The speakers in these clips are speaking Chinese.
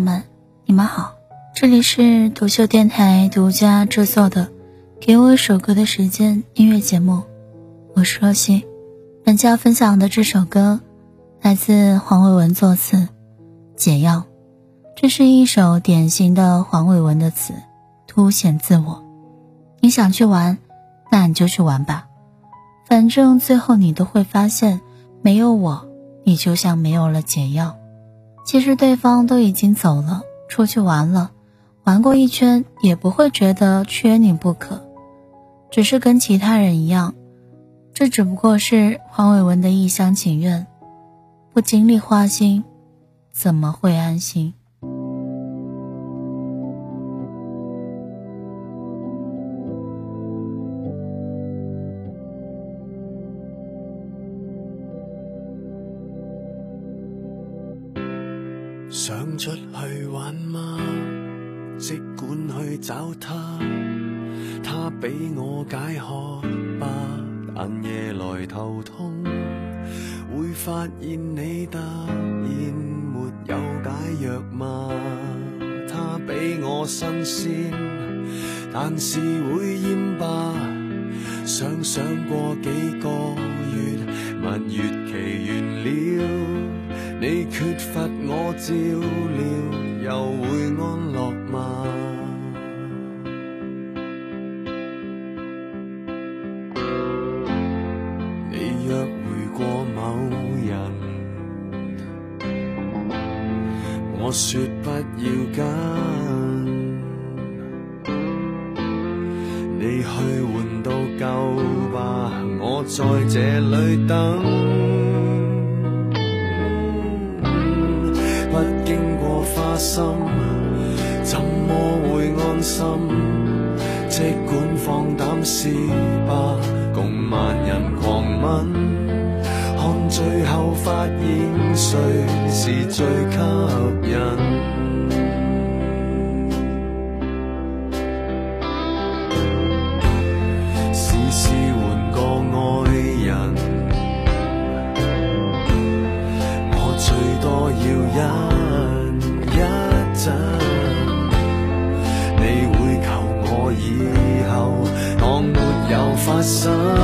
们，你们好这里是独秀电台独家制作的《给我一首歌的时间》音乐节目，我是若曦。本期要分享的这首歌来自黄伟文作词，《解药》。这是一首典型的黄伟文的词，凸显自我。你想去玩，那你就去玩吧，反正最后你都会发现，没有我，你就像没有了解药。其实对方都已经走了，出去玩了。玩过一圈也不会觉得缺你不可，只是跟其他人一样，这只不过是黄伟文的一厢情愿。不经历花心，怎么会安心？想出去玩吗？即管去找他，他比我解渴吧，但夜来头痛，会发现你突然没有解药吗？他比我新鲜，但是会厌吧。想想过几个月，蜜月期完了。你缺乏照料，又会安乐吗？你约会过某人，我说不要紧，你去换到够吧，我在这里等。心怎么会安心？即管放胆试吧，共万人狂吻，看最后发现谁是最吸以后当没有发生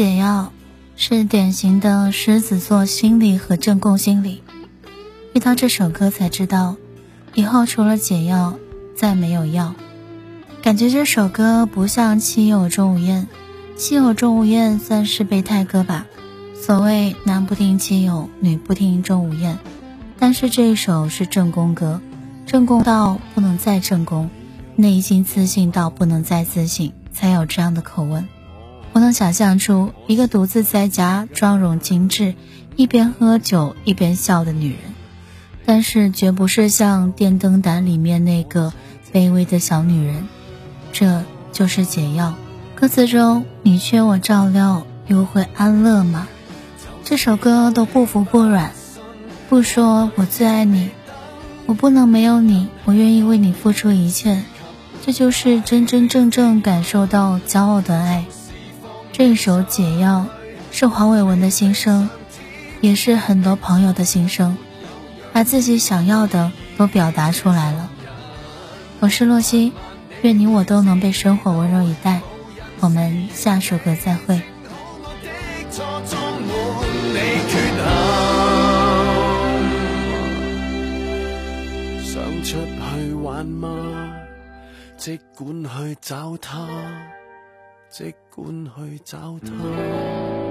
解药是典型的狮子座心理和正宫心理。遇到这首歌才知道，以后除了解药再没有药。感觉这首歌不像《亲友钟无艳》，《亲友钟无艳》算是备胎歌吧。所谓男不听亲友，女不听钟无艳。但是这一首是正宫歌，正宫到不能再正宫，内心自信到不能再自信，才有这样的口吻。我能想象出一个独自在家、妆容精致、一边喝酒一边笑的女人，但是绝不是像《电灯胆》里面那个卑微的小女人。这就是解药。歌词中“你缺我照料，又会安乐吗？”这首歌都不服不软，不说我最爱你，我不能没有你，我愿意为你付出一切。这就是真真正正感受到骄傲的爱。这首解药是黄伟文的心声，也是很多朋友的心声，把自己想要的都表达出来了。我是洛西，愿你我都能被生活温柔以待。我们下首歌再会。出去玩吗？即管去找他。即管去找他。